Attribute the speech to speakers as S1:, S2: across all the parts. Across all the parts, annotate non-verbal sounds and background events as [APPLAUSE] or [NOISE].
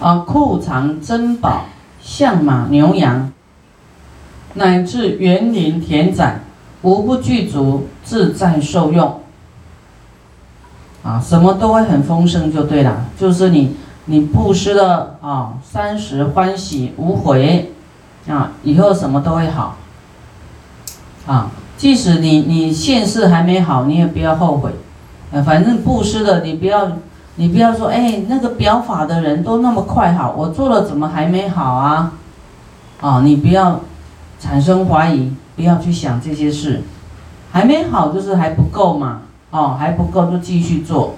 S1: 啊，库藏珍宝，象马牛羊，乃至园林田宅，无不具足，自在受用。啊，什么都会很丰盛就对了，就是你你布施的啊，三十欢喜无悔，啊，以后什么都会好。啊，即使你你现世还没好，你也不要后悔，呃，反正布施的，你不要你不要说，哎，那个表法的人都那么快好，我做了怎么还没好啊？啊，你不要产生怀疑，不要去想这些事，还没好就是还不够嘛。哦，还不够就继续做。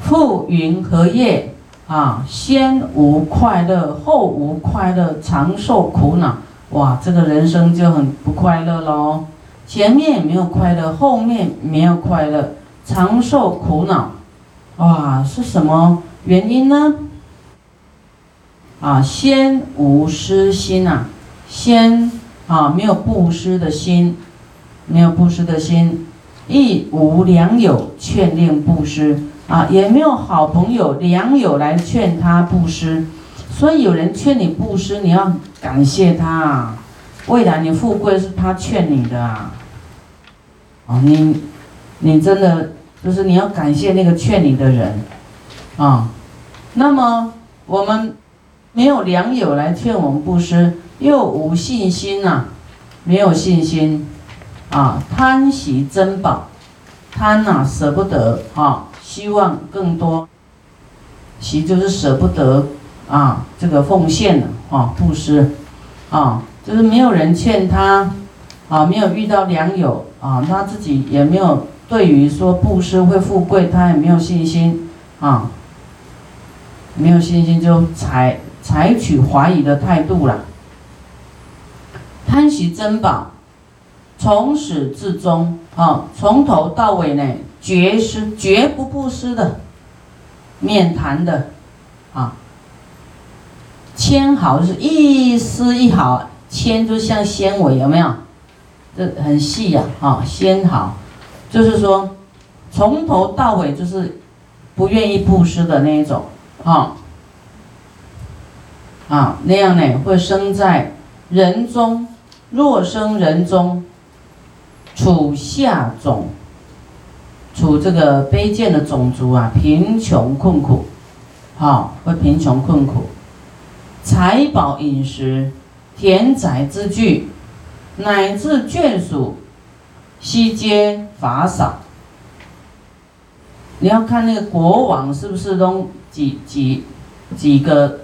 S1: 富云和业啊，先无快乐，后无快乐，长寿苦恼。哇，这个人生就很不快乐喽。前面没有快乐，后面没有快乐，长寿苦恼。哇，是什么原因呢？啊，先无私心呐，先啊没有布施的心，没有布施的心。亦无良友劝令布施啊，也没有好朋友良友来劝他布施，所以有人劝你布施，你要感谢他啊。未来你富贵是他劝你的啊。哦，你你真的就是你要感谢那个劝你的人啊。那么我们没有良友来劝我们布施，又无信心呐，没有信心。啊，贪喜珍宝，贪呐舍不得啊，希望更多，喜就是舍不得啊，这个奉献啊，布施啊，就是没有人劝他啊，没有遇到良友啊，他自己也没有对于说布施会富贵，他也没有信心啊，没有信心就采采取怀疑的态度了，贪喜珍宝。从始至终，啊，从头到尾呢，绝施绝不布施的，免谈的，啊，纤毫是一丝一毫，纤就像纤维，有没有？这很细呀，啊，纤毫，就是说，从头到尾就是不愿意布施的那一种，啊，啊，那样呢会生在人中，若生人中。处下种，处这个卑贱的种族啊，贫穷困苦，好，会贫穷困苦，财宝饮食，田宅之具，乃至眷属，西街法少。你要看那个国王是不是都几几几个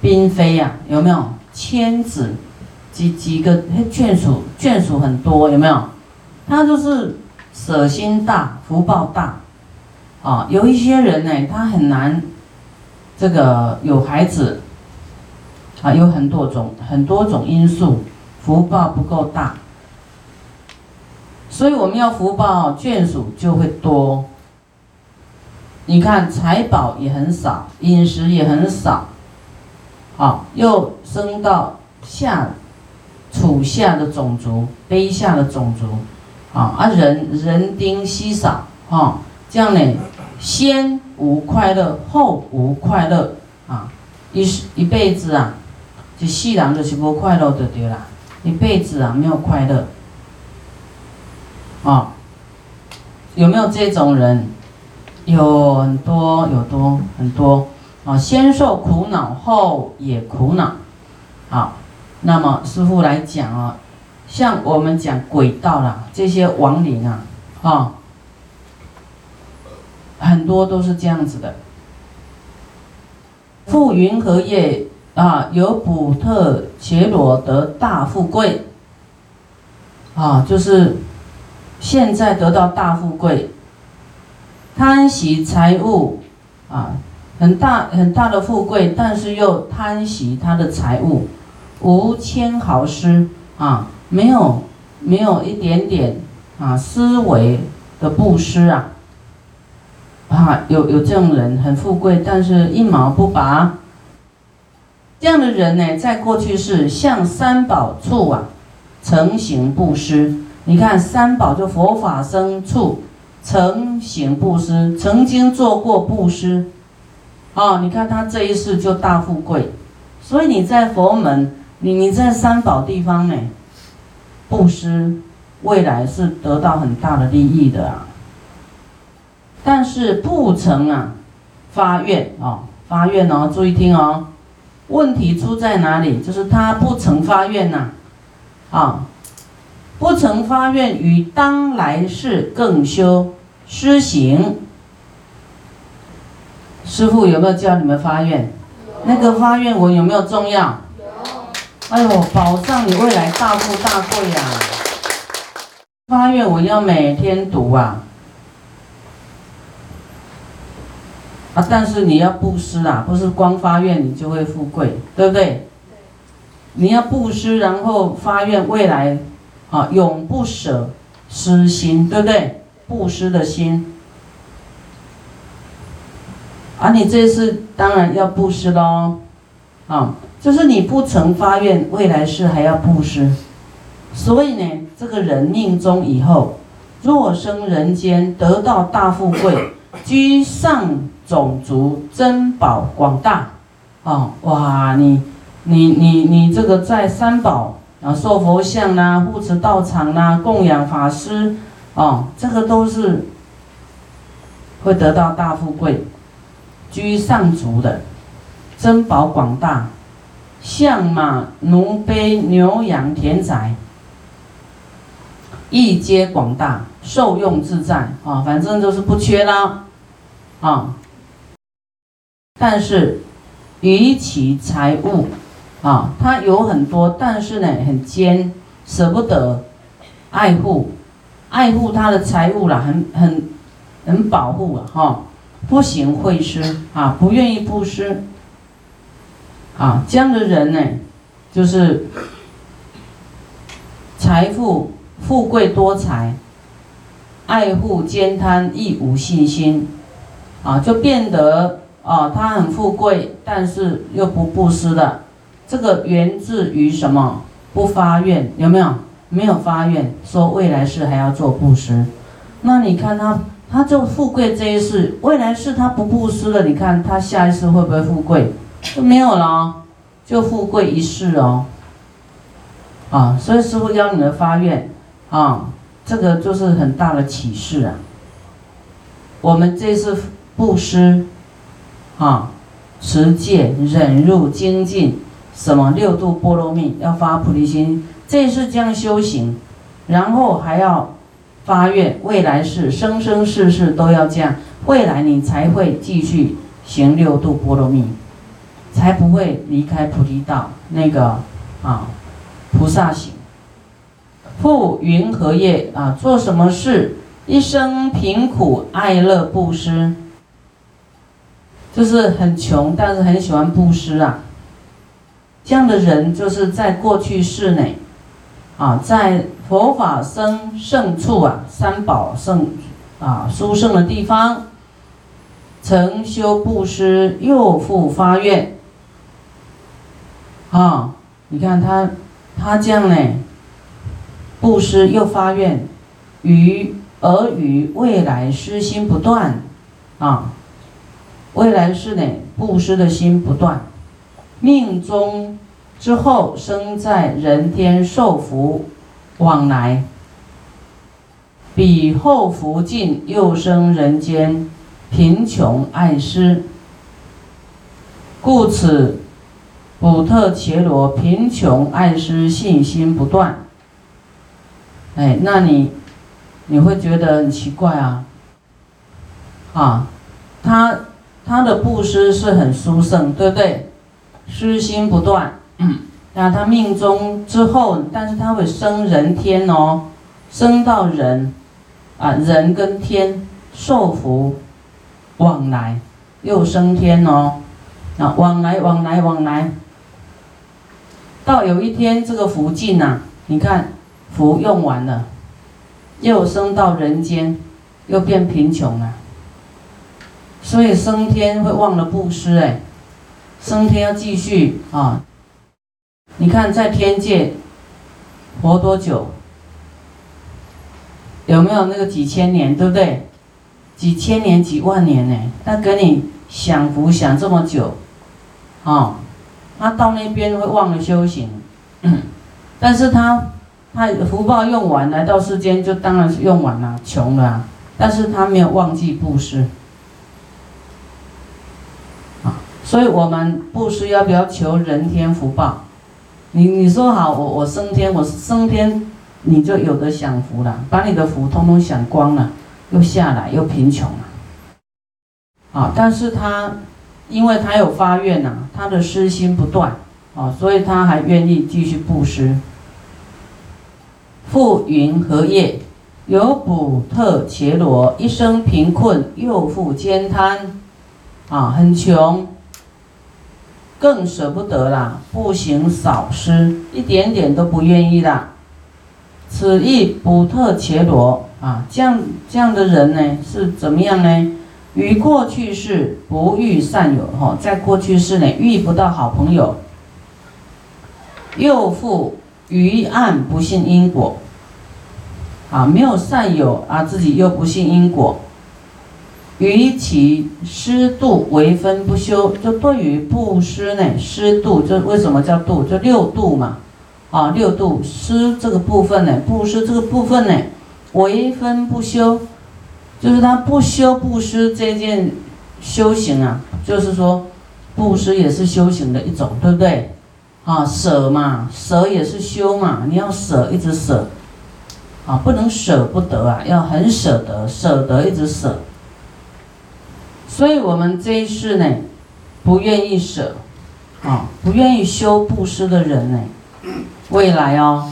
S1: 嫔妃呀？有没有千子？几几个眷属，眷属很多，有没有？他就是舍心大，福报大，啊，有一些人呢，他很难，这个有孩子，啊，有很多种很多种因素，福报不够大，所以我们要福报眷属就会多。你看财宝也很少，饮食也很少，好，又升到下。处下的种族，卑下的种族，啊啊人人丁稀少，哈，这样呢，先无快乐，后无快乐，啊，一一辈子啊，就细人就是无快乐的对啦，一辈子啊没有快乐，啊，有没有这种人？有很多，有多很多，啊，先受苦恼，后也苦恼，好。那么师傅来讲啊，像我们讲鬼道啦，这些亡灵啊，啊，很多都是这样子的。富云和业啊，有补特伽罗得大富贵，啊，就是现在得到大富贵，贪喜财物啊，很大很大的富贵，但是又贪喜他的财物。无千毫施啊，没有没有一点点啊思维的布施啊，啊有有这种人很富贵，但是一毛不拔。这样的人呢，在过去是向三宝处啊，成行布施。你看三宝就佛法僧处成行布施，曾经做过布施哦，你看他这一世就大富贵，所以你在佛门，你你在三宝地方呢，布施，未来是得到很大的利益的啊。但是不曾啊发愿哦，发愿哦，注意听哦，问题出在哪里？就是他不曾发愿呐，啊。不曾发愿于当来世更修施行，师傅有没有教你们发愿？那个发愿文有没有重要？哎呦，保障你未来大富大贵呀！发愿文要每天读啊！啊，但是你要布施啊，不是光发愿你就会富贵，对不对？你要布施，然后发愿未来。啊，永不舍失心，对不对？布施的心，啊，你这次当然要布施喽，啊，就是你不曾发愿，未来世还要布施，所以呢，这个人命中以后，若生人间，得到大富贵，居上种族，珍宝广大，啊，哇，你你你你这个在三宝。啊，塑佛像啦，护持道场啦，供养法师，哦，这个都是会得到大富贵，居上族的，珍宝广大，象马奴婢牛羊田宅，一皆广大，受用自在啊，反正就是不缺啦，啊，但是与其财物。啊，他有很多，但是呢，很坚，舍不得爱护，爱护他的财物啦，很很很保护啊，哈，不行会施啊，不愿意布施啊，这样的人呢，就是财富富贵多财，爱护兼贪，亦无信心啊，就变得啊，他很富贵，但是又不布施的。这个源自于什么？不发愿有没有？没有发愿，说未来世还要做布施。那你看他，他就富贵这一世，未来世他不布施了，你看他下一世会不会富贵？就没有了，就富贵一世哦。啊，所以师傅教你们发愿啊，这个就是很大的启示啊。我们这次布施，啊，持戒、忍辱、精进。什么六度波罗蜜要发菩提心，这是这样修行，然后还要发愿，未来世生生世世都要这样，未来你才会继续行六度波罗蜜，才不会离开菩提道那个啊菩萨行。复云何业啊？做什么事？一生贫苦爱乐布施，就是很穷，但是很喜欢布施啊。这样的人就是在过去世内，啊，在佛法生圣处啊，三宝圣啊殊胜的地方，曾修布施，又复发愿，啊，你看他他这样呢，布施又发愿，于而于未来施心不断，啊，未来世呢布施的心不断。命中之后生在人天受福往来，彼后福尽又生人间贫穷爱施，故此普特伽罗贫穷爱施信心不断。哎，那你你会觉得很奇怪啊？啊，他他的布施是很殊胜，对不对？失心不断，那他命中之后，但是他会升人天哦，升到人，啊人跟天受福往来，又升天哦，啊往来往来往来，到有一天这个福尽呐，你看福用完了，又升到人间，又变贫穷了，所以升天会忘了布施哎。升天要继续啊！你看在天界活多久？有没有那个几千年，对不对？几千年、几万年呢？那跟你享福享这么久，啊，他到那边会忘了修行，[CLEARS THROAT] 但是他他福报用完，来到世间就当然是用完了，穷了，但是他没有忘记布施，啊，所以我们布施要不要求人天福报？你你说好，我我升天，我升天，你就有的享福了，把你的福通通享光了，又下来又贫穷了，啊！但是他，因为他有发愿呐，他的私心不断，啊，所以他还愿意继续布施。复云何业？有补特伽罗，一生贫困，又复兼贪，啊，很穷。更舍不得啦，不行少施，一点点都不愿意啦。此亦不特伽罗啊，这样这样的人呢，是怎么样呢？于过去世不遇善友哈，在过去世呢遇不到好朋友，又复于暗不信因果，啊，没有善友啊，自己又不信因果。于其施度为分不修，就对于布施呢，施度就为什么叫度？就六度嘛，啊，六度施这个部分呢，布施这个部分呢，为分不修，就是他不修布施这件修行啊，就是说布施也是修行的一种，对不对？啊，舍嘛，舍也是修嘛，你要舍一直舍，啊，不能舍不得啊，要很舍得，舍得一直舍。所以，我们这一世呢，不愿意舍，啊，不愿意修布施的人呢，未来哦，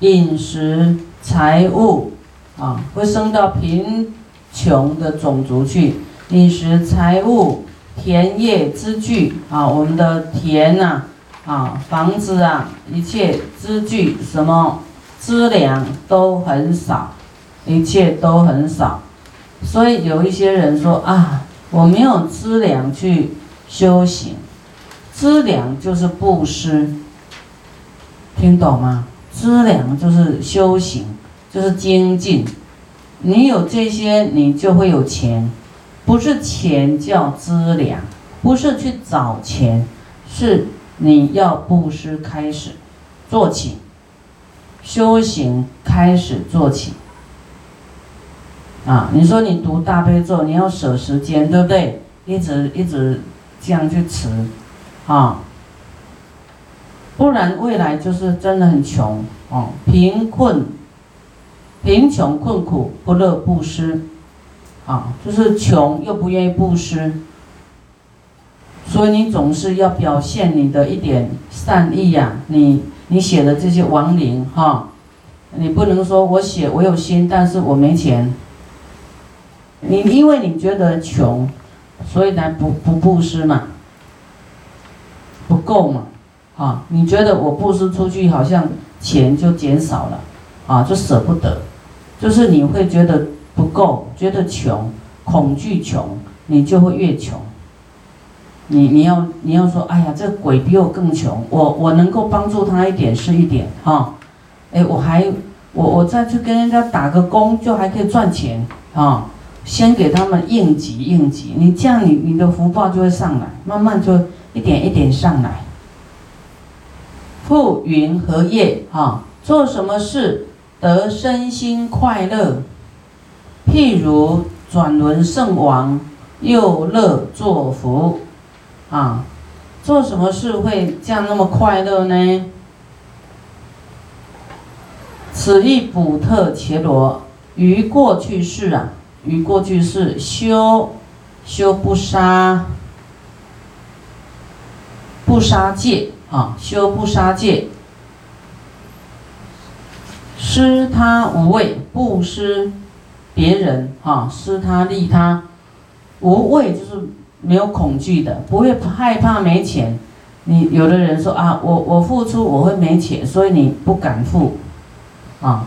S1: 饮食、财物，啊，会升到贫穷的种族去。饮食、财物、田业之具，啊，我们的田呐，啊，房子啊，一切之具，什么资粮都很少，一切都很少。所以有一些人说啊。我没有资粮去修行，资粮就是布施，听懂吗？资粮就是修行，就是精进。你有这些，你就会有钱。不是钱叫资粮，不是去找钱，是你要布施开始做起，修行开始做起。啊，你说你读大悲咒，你要舍时间，对不对？一直一直这样去持，啊，不然未来就是真的很穷哦，贫困、贫穷、困苦，不乐布施，啊，就是穷又不愿意布施，所以你总是要表现你的一点善意呀，你你写的这些亡灵哈，你不能说我写我有心，但是我没钱。你因为你觉得穷，所以才不不布施嘛，不够嘛，啊，你觉得我布施出去好像钱就减少了，啊，就舍不得，就是你会觉得不够，觉得穷，恐惧穷，你就会越穷。你你要你要说，哎呀，这鬼比我更穷，我我能够帮助他一点是一点，哈，哎，我还我我再去跟人家打个工，就还可以赚钱，啊。先给他们应急应急，你这样你你的福报就会上来，慢慢就一点一点上来。富云和业哈，做什么事得身心快乐？譬如转轮圣王，又乐作福，啊，做什么事会这样那么快乐呢？此亦补特伽罗于过去世啊。于过去是修修不杀不杀戒啊，修不杀戒，施他无畏，不施别人啊，施他利他，无畏就是没有恐惧的，不会害怕没钱。你有的人说啊，我我付出我会没钱，所以你不敢付啊，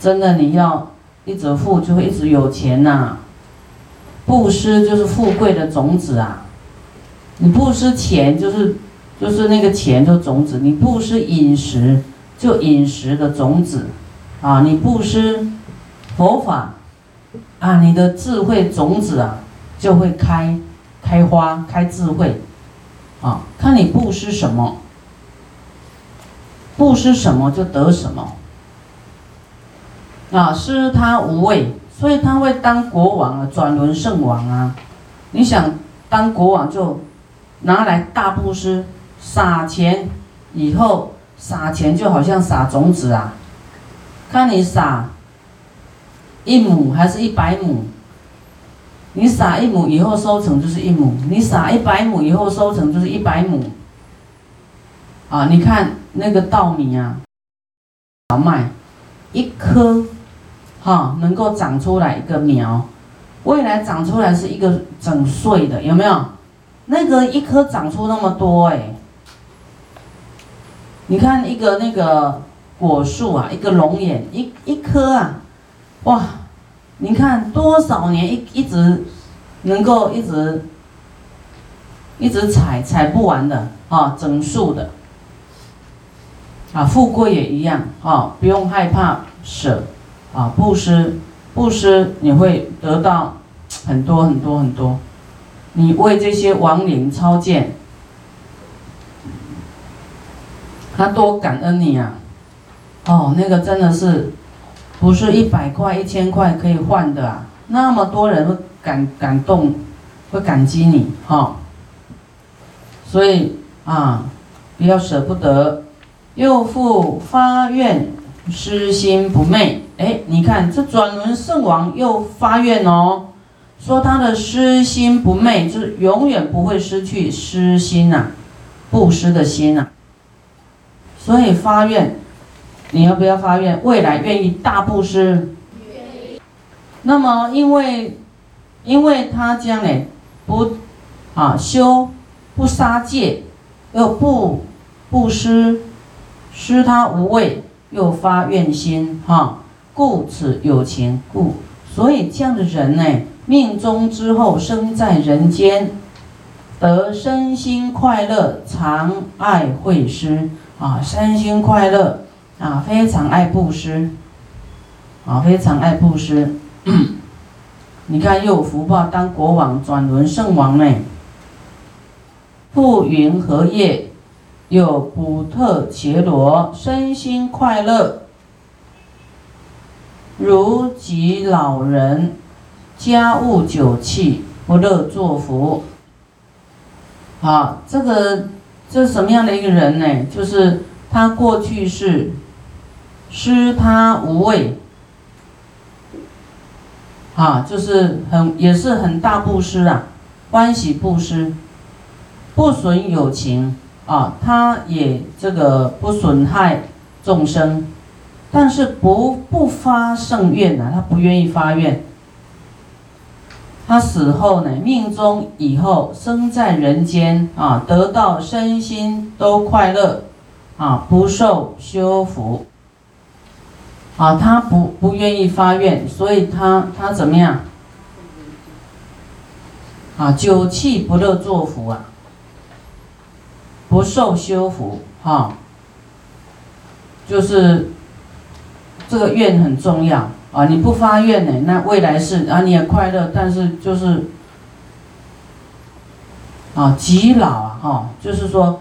S1: 真的你要。一直富就会一直有钱呐，布施就是富贵的种子啊，你布施钱就是就是那个钱就种子，你布施饮食就饮食的种子，啊，你布施佛法，啊，你的智慧种子啊就会开开花、开智慧，啊，看你布施什么，布施什么就得什么。啊，施他无畏，所以他会当国王啊，转轮圣王啊。你想当国王就拿来大布施，撒钱以后撒钱就好像撒种子啊，看你撒一亩还是一百亩。你撒一亩以后收成就是一亩，你撒一百亩以后收成就是一百亩。啊，你看那个稻米啊，小麦，一颗，哈，能够长出来一个苗，未来长出来是一个整穗的，有没有？那个一颗长出那么多哎，你看一个那个果树啊，一个龙眼，一一颗啊，哇！你看多少年一一直能够一直一直采采不完的啊，整树的啊，富贵也一样啊，不用害怕舍啊，布施布施你会得到很多很多很多，你为这些亡灵超荐，他多感恩你啊，哦，那个真的是。不是一百块、一千块可以换的啊！那么多人会感感动，会感激你哈。所以啊，不要舍不得。又复发愿，失心不昧。哎，你看这转轮圣王又发愿哦，说他的失心不昧，就是永远不会失去失心呐，布施的心呐。所以发愿。你要不要发愿？未来愿意大布施？那么，因为，因为他将来不，啊修不杀戒，又不布施，施他无畏，又发愿心，哈，故此有情故。所以这样的人呢，命中之后生在人间，得身心快乐，常爱会施，啊，身心快乐。啊，非常爱布施，啊，非常爱布施。[COUGHS] 你看又有福报，当国王转轮圣王呢。富云荷叶，有补特伽罗，身心快乐，如及老人，家务酒器，不乐作福。好，这个这什么样的一个人呢？就是他过去是。施他无畏，啊，就是很也是很大布施啊，欢喜布施，不损友情啊，他也这个不损害众生，但是不不发圣愿呐，他不愿意发愿。他死后呢，命中以后生在人间啊，得到身心都快乐，啊，不受修福。啊，他不不愿意发愿，所以他他怎么样？啊，酒气不乐作福啊，不受修福哈。就是这个愿很重要啊，你不发愿呢，那未来世啊你也快乐，但是就是啊极老啊哈，就是说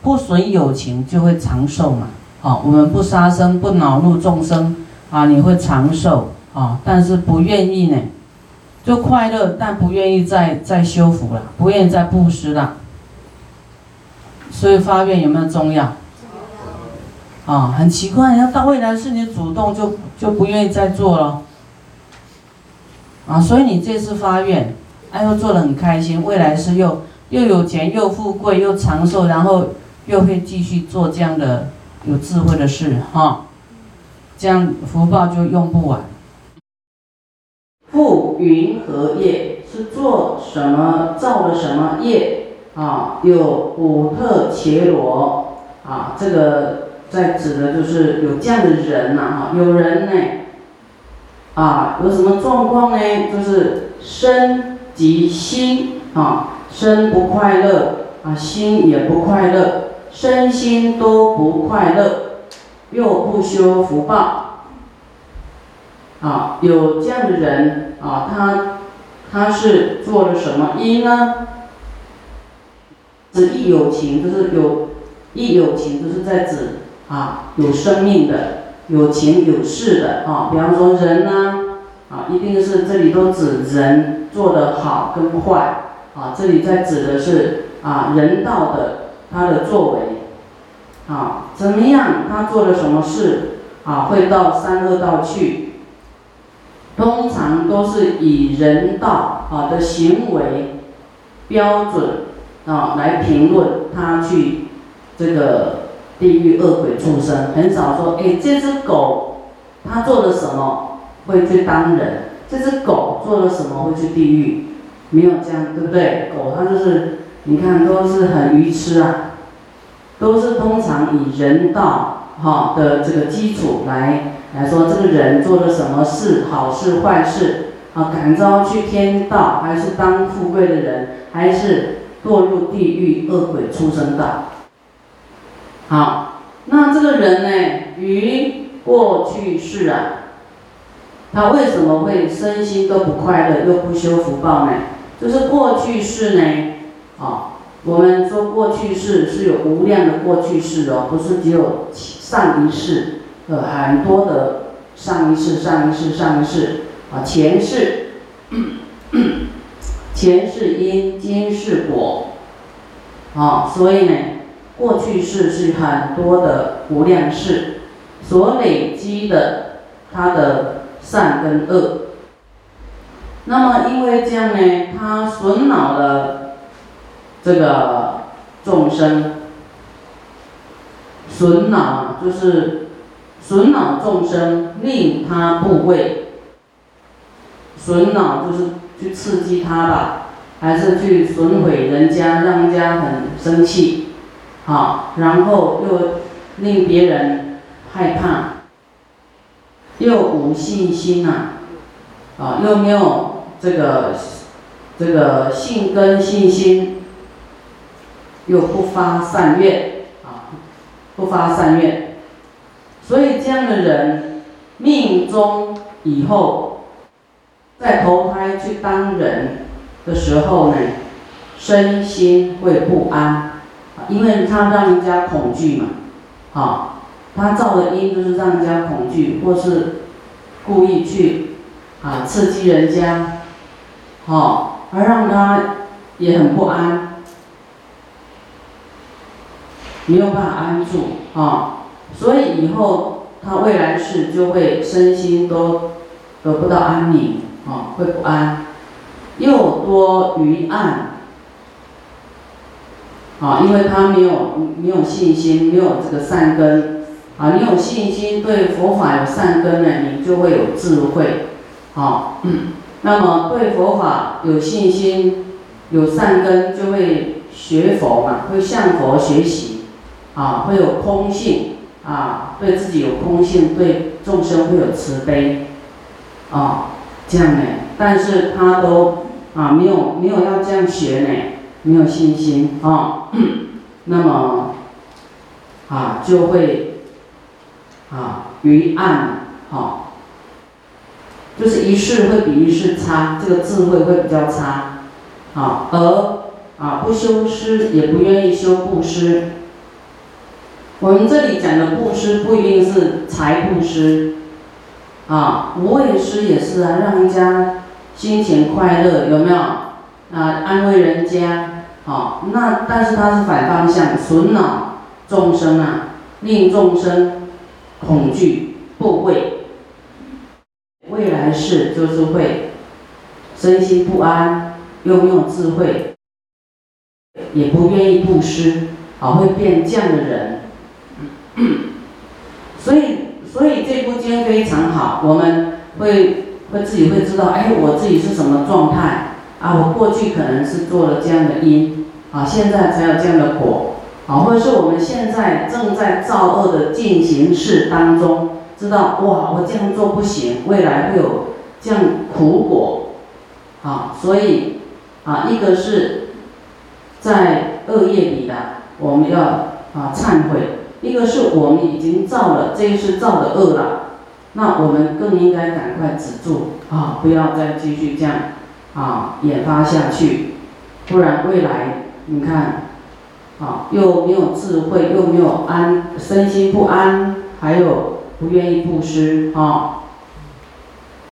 S1: 不损友情就会长寿嘛。啊，我们不杀生，不恼怒众生，啊，你会长寿啊，但是不愿意呢，就快乐，但不愿意再再修福了，不愿意再布施了，所以发愿有没有重要？啊，很奇怪，要到未来是你主动就就不愿意再做了，啊，所以你这次发愿，哎又，做的很开心，未来是又又有钱又富贵又长寿，然后又会继续做这样的。有智慧的事哈，这样福报就用不完。复云何业是做什么造了什么业啊？有古特伽罗啊，这个在指的就是有这样的人呐哈，有人呢啊，有什么状况呢？就是身及心啊，身不快乐啊，心也不快乐。身心都不快乐，又不修福报，啊，有这样的人啊，他他是做了什么因呢？指一有情，就是有，一有情就是在指啊有生命的，有情有事的啊。比方说人呢，啊一定是这里都指人做的好跟坏啊。这里在指的是啊人道的他的作为啊怎么样？他做了什么事啊？会到三恶道去？通常都是以人道啊的行为标准啊来评论他去这个地狱恶鬼畜生，很少说哎这只狗它做了什么会去当人，这只狗做了什么会去地狱，没有这样对不对？狗它就是你看都是很愚痴啊，都是通常以人道哈的这个基础来。来说，这个人做了什么事，好事坏事，啊，感召去天道，还是当富贵的人，还是堕入地狱恶鬼出生道？好，那这个人呢，于过去世啊，他为什么会身心都不快乐，又不修福报呢？就是过去世呢，啊，我们说过去世是有无量的过去世哦，不是只有上一世。呃，很多的上一世、上一世、上一世啊，前世，前世因，今世果，啊，所以呢，过去世是很多的无量世所累积的它的善跟恶。那么因为这样呢，它损恼了这个众生，损恼就是。损恼众生，令他部位。损恼就是去刺激他吧，还是去损毁人家，让人家很生气，好，然后又令别人害怕，又无信心呐，啊，又没有这个这个信根信心，又不发善愿，啊，不发善愿。所以这样的人，命中以后，在投胎去当人的时候呢，身心会不安，因为他让人家恐惧嘛，啊，他造的因就是让人家恐惧，或是故意去啊刺激人家，好，而让他也很不安，没有办法安住啊。所以以后他未来世就会身心都得不到安宁。啊，会不安，又多于暗啊，因为他没有没有信心，没有这个善根啊。你有信心，对佛法有善根呢，你就会有智慧啊。那么对佛法有信心、有善根，就会学佛嘛，会向佛学习啊，会有空性。啊，对自己有空性，对众生会有慈悲，啊，这样呢？但是他都啊没有没有要这样学呢，没有信心 [COUGHS] 啊，那么啊就会啊于暗好，就是一世会比一世差，这个智慧会比较差，啊，而啊不修施也不愿意修布施。我们这里讲的布施不一定是财布施，啊，无畏施也是啊，让人家心情快乐，有没有？啊，安慰人家，好，那但是它是反方向，损恼众生啊，令众生恐惧不畏，未来世就是会身心不安，又没有智慧，也不愿意布施，啊，会变这样的人。[COUGHS] 所以，所以这部经非常好，我们会会自己会知道，哎，我自己是什么状态啊？我过去可能是做了这样的因啊，现在才有这样的果啊，或者是我们现在正在造恶的进行式当中，知道哇，我这样做不行，未来会有这样苦果啊，所以啊，一个是在恶业里的，我们要啊忏悔。一个是我们已经造了这一世造的恶了，那我们更应该赶快止住啊，不要再继续这样啊研发下去，不然未来你看，啊又没有智慧，又没有安身心不安，还有不愿意布施啊，